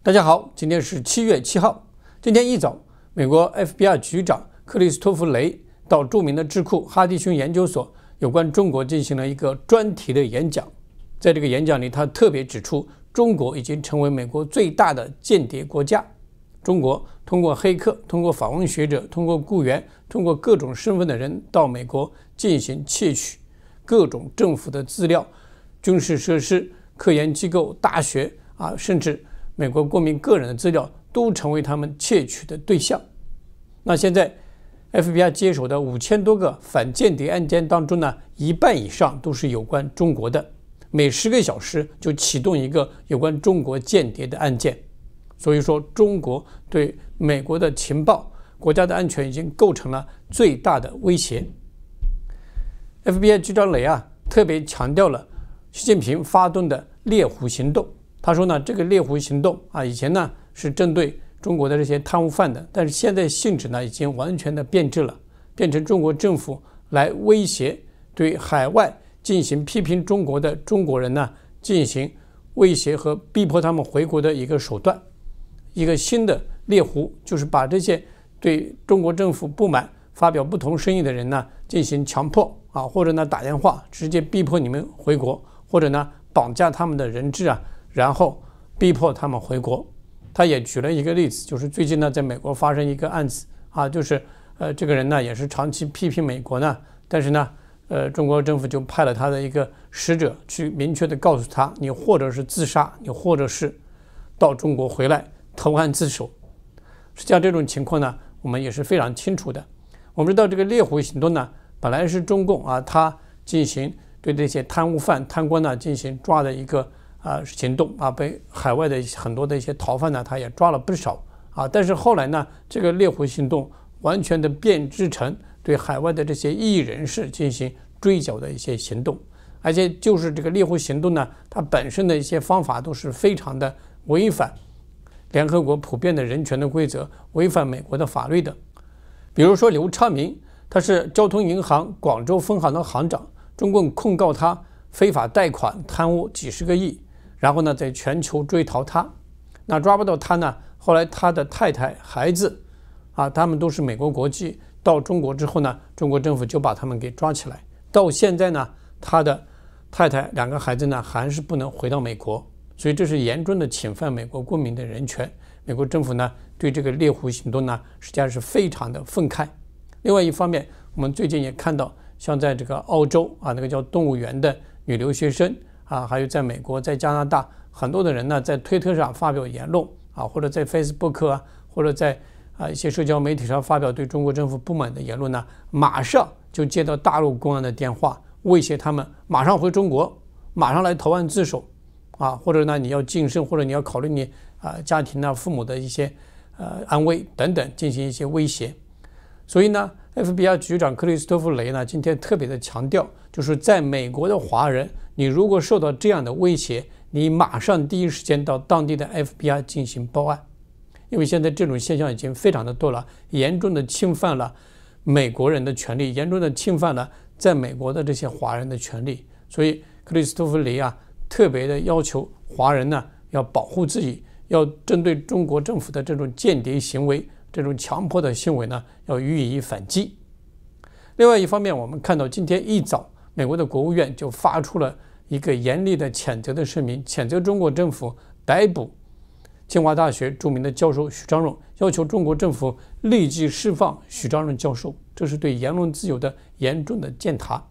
大家好，今天是七月七号。今天一早，美国 FBI 局长克里斯托弗·雷到著名的智库哈迪逊研究所有关中国进行了一个专题的演讲。在这个演讲里，他特别指出，中国已经成为美国最大的间谍国家。中国通过黑客、通过访问学者、通过雇员、通过各种身份的人到美国进行窃取各种政府的资料、军事设施、科研机构、大学啊，甚至。美国公民个人的资料都成为他们窃取的对象。那现在，FBI 接手的五千多个反间谍案件当中呢，一半以上都是有关中国的。每十个小时就启动一个有关中国间谍的案件。所以说，中国对美国的情报、国家的安全已经构成了最大的威胁。FBI 局长雷啊，特别强调了习近平发动的猎狐行动。他说呢，这个猎狐行动啊，以前呢是针对中国的这些贪污犯的，但是现在性质呢已经完全的变质了，变成中国政府来威胁对海外进行批评中国的中国人呢进行威胁和逼迫他们回国的一个手段。一个新的猎狐就是把这些对中国政府不满、发表不同声音的人呢进行强迫啊，或者呢打电话直接逼迫你们回国，或者呢绑架他们的人质啊。然后逼迫他们回国。他也举了一个例子，就是最近呢，在美国发生一个案子啊，就是呃，这个人呢也是长期批评美国呢，但是呢，呃，中国政府就派了他的一个使者去明确的告诉他，你或者是自杀，你或者是到中国回来投案自首。实际上这种情况呢，我们也是非常清楚的。我们知道这个猎狐行动呢，本来是中共啊，他进行对这些贪污犯、贪官呢进行抓的一个。啊，行动啊，被海外的很多的一些逃犯呢，他也抓了不少啊。但是后来呢，这个猎狐行动完全的变质成对海外的这些异议人士进行追缴的一些行动，而且就是这个猎狐行动呢，它本身的一些方法都是非常的违反联合国普遍的人权的规则，违反美国的法律的。比如说刘昌明，他是交通银行广州分行的行长，中共控告他非法贷款贪污几十个亿。然后呢，在全球追逃他，那抓不到他呢？后来他的太太、孩子，啊，他们都是美国国籍。到中国之后呢，中国政府就把他们给抓起来。到现在呢，他的太太、两个孩子呢，还是不能回到美国。所以这是严重的侵犯美国公民的人权。美国政府呢，对这个猎狐行动呢，实际上是非常的愤慨。另外一方面，我们最近也看到，像在这个澳洲啊，那个叫动物园的女留学生。啊，还有在美国、在加拿大，很多的人呢，在推特上发表言论啊，或者在 Facebook 啊，或者在啊一些社交媒体上发表对中国政府不满的言论呢，马上就接到大陆公安的电话，威胁他们马上回中国，马上来投案自首，啊，或者呢你要晋升，或者你要考虑你啊家庭啊父母的一些呃安危等等，进行一些威胁。所以呢，FBI 局长克里斯托弗雷呢，今天特别的强调，就是在美国的华人。你如果受到这样的威胁，你马上第一时间到当地的 FBI 进行报案，因为现在这种现象已经非常的多了，严重的侵犯了美国人的权利，严重的侵犯了在美国的这些华人的权利。所以克里斯托弗雷啊，特别的要求华人呢要保护自己，要针对中国政府的这种间谍行为、这种强迫的行为呢，要予以反击。另外一方面，我们看到今天一早，美国的国务院就发出了。一个严厉的谴责的声明，谴责中国政府逮捕清华大学著名的教授许章润，要求中国政府立即释放许章润教授，这是对言论自由的严重的践踏。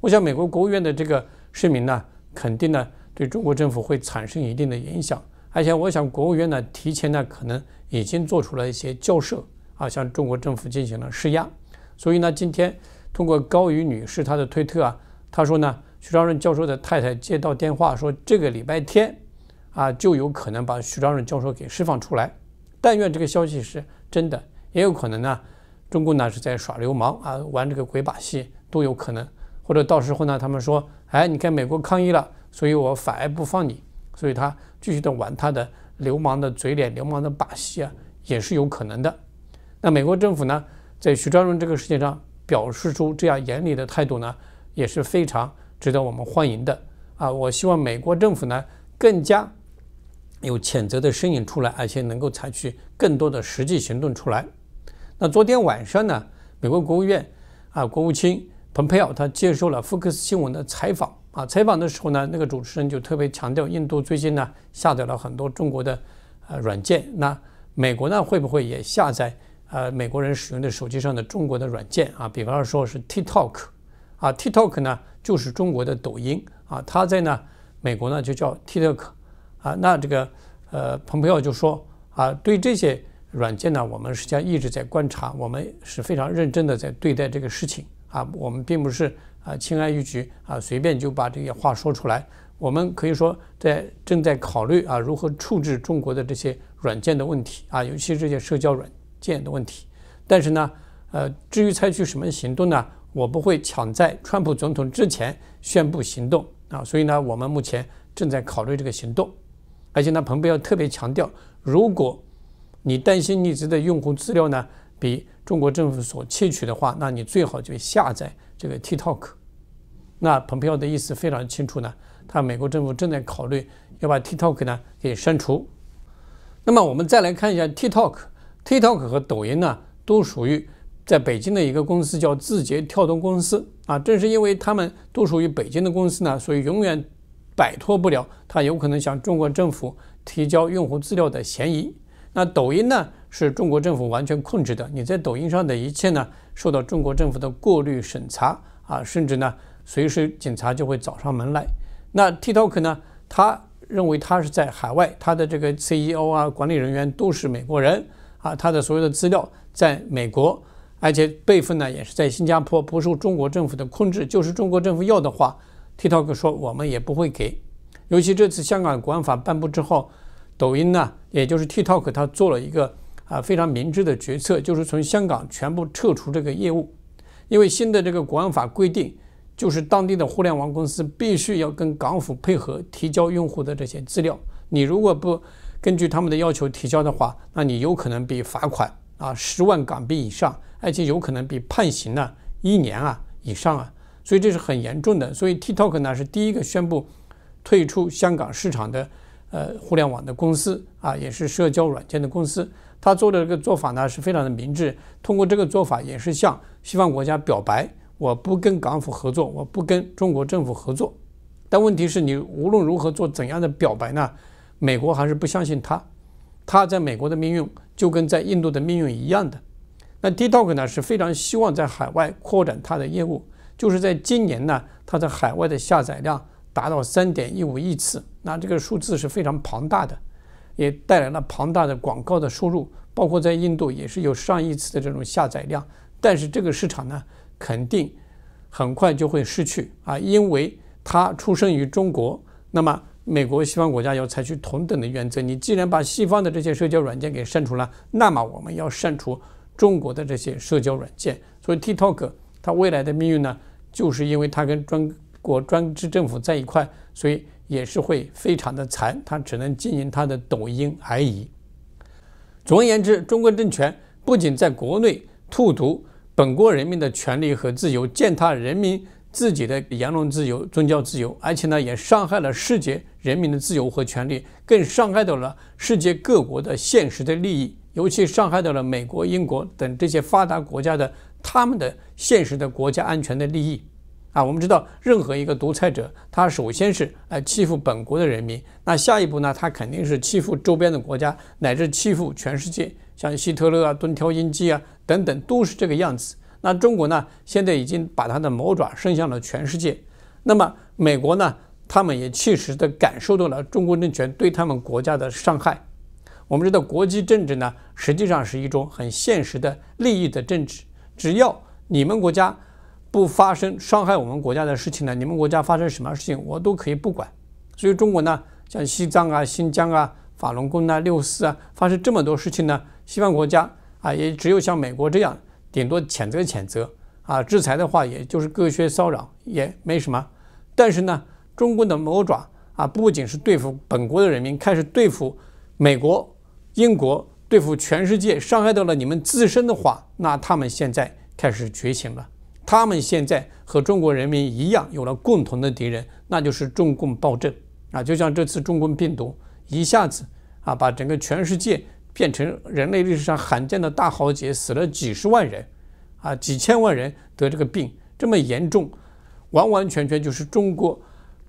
我想，美国国务院的这个声明呢，肯定呢对中国政府会产生一定的影响，而且我想，国务院呢提前呢可能已经做出了一些交涉啊，向中国政府进行了施压。所以呢，今天通过高瑜女士她的推特啊，她说呢。徐章润教授的太太接到电话说，这个礼拜天，啊，就有可能把徐章润教授给释放出来。但愿这个消息是真的，也有可能呢，中共呢是在耍流氓啊，玩这个鬼把戏都有可能。或者到时候呢，他们说，哎，你看美国抗议了，所以我反而不放你，所以他继续的玩他的流氓的嘴脸、流氓的把戏啊，也是有可能的。那美国政府呢，在徐章润这个事情上表示出这样严厉的态度呢，也是非常。值得我们欢迎的啊！我希望美国政府呢更加有谴责的声音出来，而且能够采取更多的实际行动出来。那昨天晚上呢，美国国务院啊，国务卿蓬佩奥他接受了福克斯新闻的采访啊，采访的时候呢，那个主持人就特别强调，印度最近呢下载了很多中国的呃软件，那美国呢会不会也下载呃美国人使用的手机上的中国的软件啊？比方说是 TikTok 啊，TikTok 呢就是中国的抖音啊，它在呢美国呢就叫 TikTok。啊，那这个呃，蓬佩奥就说啊，对这些软件呢，我们实际上一直在观察，我们是非常认真的在对待这个事情啊，我们并不是啊轻而易举啊，随便就把这些话说出来。我们可以说在正在考虑啊，如何处置中国的这些软件的问题啊，尤其这些社交软件的问题。但是呢，呃，至于采取什么行动呢，我不会抢在川普总统之前宣布行动啊，所以呢，我们目前正在考虑这个行动。而且呢，蓬佩奥特别强调，如果你担心你自己的用户资料呢比中国政府所窃取的话，那你最好就下载这个 TikTok。那蓬佩奥的意思非常清楚呢，他美国政府正在考虑要把 TikTok 呢给删除。那么我们再来看一下 TikTok，TikTok 和抖音呢都属于在北京的一个公司叫字节跳动公司啊。正是因为他们都属于北京的公司呢，所以永远。摆脱不了他有可能向中国政府提交用户资料的嫌疑。那抖音呢，是中国政府完全控制的，你在抖音上的一切呢，受到中国政府的过滤审查啊，甚至呢，随时警察就会找上门来。那 TikTok 呢，他认为他是在海外，他的这个 CEO 啊，管理人员都是美国人啊，他的所有的资料在美国，而且备份呢也是在新加坡，不受中国政府的控制，就是中国政府要的话。TikTok 说我们也不会给，尤其这次香港国安法颁布之后，抖音呢，也就是 TikTok，它做了一个啊非常明智的决策，就是从香港全部撤除这个业务，因为新的这个国安法规定，就是当地的互联网公司必须要跟港府配合提交用户的这些资料，你如果不根据他们的要求提交的话，那你有可能被罚款啊十万港币以上，而且有可能被判刑呢一年啊以上啊。所以这是很严重的。所以 TikTok 呢是第一个宣布退出香港市场的呃互联网的公司啊，也是社交软件的公司。他做的这个做法呢是非常的明智，通过这个做法也是向西方国家表白，我不跟港府合作，我不跟中国政府合作。但问题是你无论如何做怎样的表白呢，美国还是不相信他。他在美国的命运就跟在印度的命运一样的。那 TikTok 呢是非常希望在海外扩展它的业务。就是在今年呢，它在海外的下载量达到三点一五亿次，那这个数字是非常庞大的，也带来了庞大的广告的收入，包括在印度也是有上亿次的这种下载量。但是这个市场呢，肯定很快就会失去啊，因为它出生于中国，那么美国西方国家要采取同等的原则。你既然把西方的这些社交软件给删除了，那么我们要删除中国的这些社交软件。所以 TikTok 它未来的命运呢？就是因为它跟中国专制政府在一块，所以也是会非常的惨，他只能经营他的抖音而已。总而言之，中国政权不仅在国内荼毒本国人民的权利和自由，践踏人民自己的言论自由、宗教自由，而且呢，也伤害了世界人民的自由和权利，更伤害到了世界各国的现实的利益，尤其伤害到了美国、英国等这些发达国家的。他们的现实的国家安全的利益啊，我们知道，任何一个独裁者，他首先是来欺负本国的人民，那下一步呢，他肯定是欺负周边的国家，乃至欺负全世界，像希特勒啊、敦挑英机啊等等，都是这个样子。那中国呢，现在已经把他的魔爪伸向了全世界。那么美国呢，他们也切实的感受到了中国政权对他们国家的伤害。我们知道，国际政治呢，实际上是一种很现实的利益的政治。只要你们国家不发生伤害我们国家的事情呢，你们国家发生什么事情我都可以不管。所以中国呢，像西藏啊、新疆啊、法轮功啊、六四啊，发生这么多事情呢，西方国家啊，也只有像美国这样，顶多谴责谴责啊，制裁的话也就是隔靴搔痒，也没什么。但是呢，中国的魔爪啊，不仅是对付本国的人民，开始对付美国、英国。对付全世界，伤害到了你们自身的话，那他们现在开始觉醒了。他们现在和中国人民一样，有了共同的敌人，那就是中共暴政啊！就像这次中共病毒一下子啊把整个全世界变成人类历史上罕见的大豪杰，死了几十万人，啊几千万人得这个病，这么严重，完完全全就是中国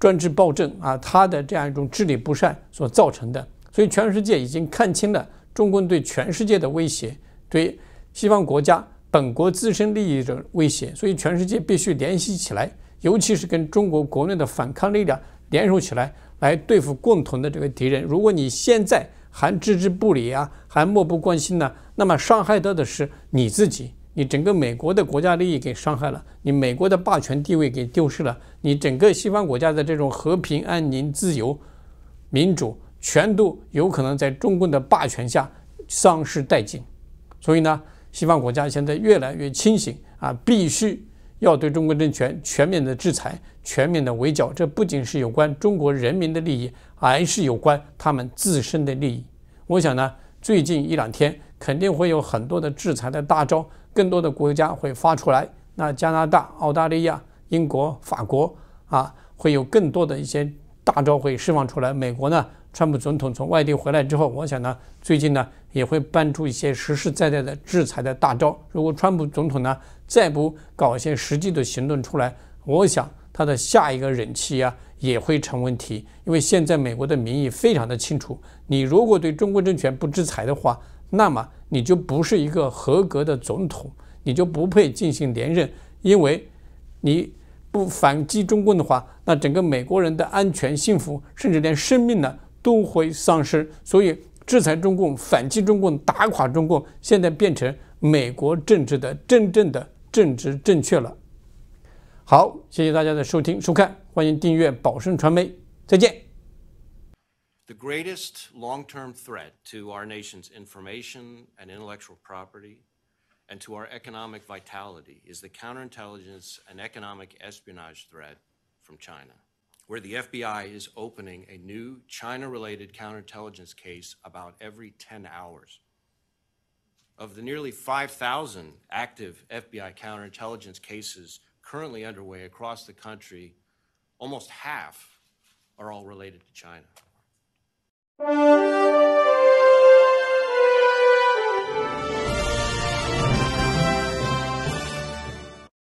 专制暴政啊，他的这样一种治理不善所造成的。所以全世界已经看清了中共对全世界的威胁，对西方国家本国自身利益的威胁。所以全世界必须联系起来，尤其是跟中国国内的反抗力量联手起来，来对付共同的这个敌人。如果你现在还置之不理啊，还漠不关心呢，那么伤害到的是你自己，你整个美国的国家利益给伤害了，你美国的霸权地位给丢失了，你整个西方国家的这种和平、安宁、自由、民主。全都有可能在中共的霸权下丧失殆尽，所以呢，西方国家现在越来越清醒啊，必须要对中国政权全面的制裁、全面的围剿。这不仅是有关中国人民的利益，还是有关他们自身的利益。我想呢，最近一两天肯定会有很多的制裁的大招，更多的国家会发出来。那加拿大、澳大利亚、英国、法国啊，会有更多的一些大招会释放出来。美国呢？川普总统从外地回来之后，我想呢，最近呢也会搬出一些实实在在的制裁的大招。如果川普总统呢再不搞一些实际的行动出来，我想他的下一个任期啊也会成问题。因为现在美国的民意非常的清楚，你如果对中国政权不制裁的话，那么你就不是一个合格的总统，你就不配进行连任，因为你不反击中共的话，那整个美国人的安全、幸福，甚至连生命呢？都会丧失，所以制裁中共、反击中共、打垮中共，现在变成美国政治的真正的政治正确了。好，谢谢大家的收听收看，欢迎订阅宝盛传媒，再见。The greatest long-term threat to our nation's information and intellectual property and to our economic vitality is the counterintelligence and economic espionage threat from China. Where the FBI is opening a new China related counterintelligence case about every 10 hours. Of the nearly 5,000 active FBI counterintelligence cases currently underway across the country, almost half are all related to China.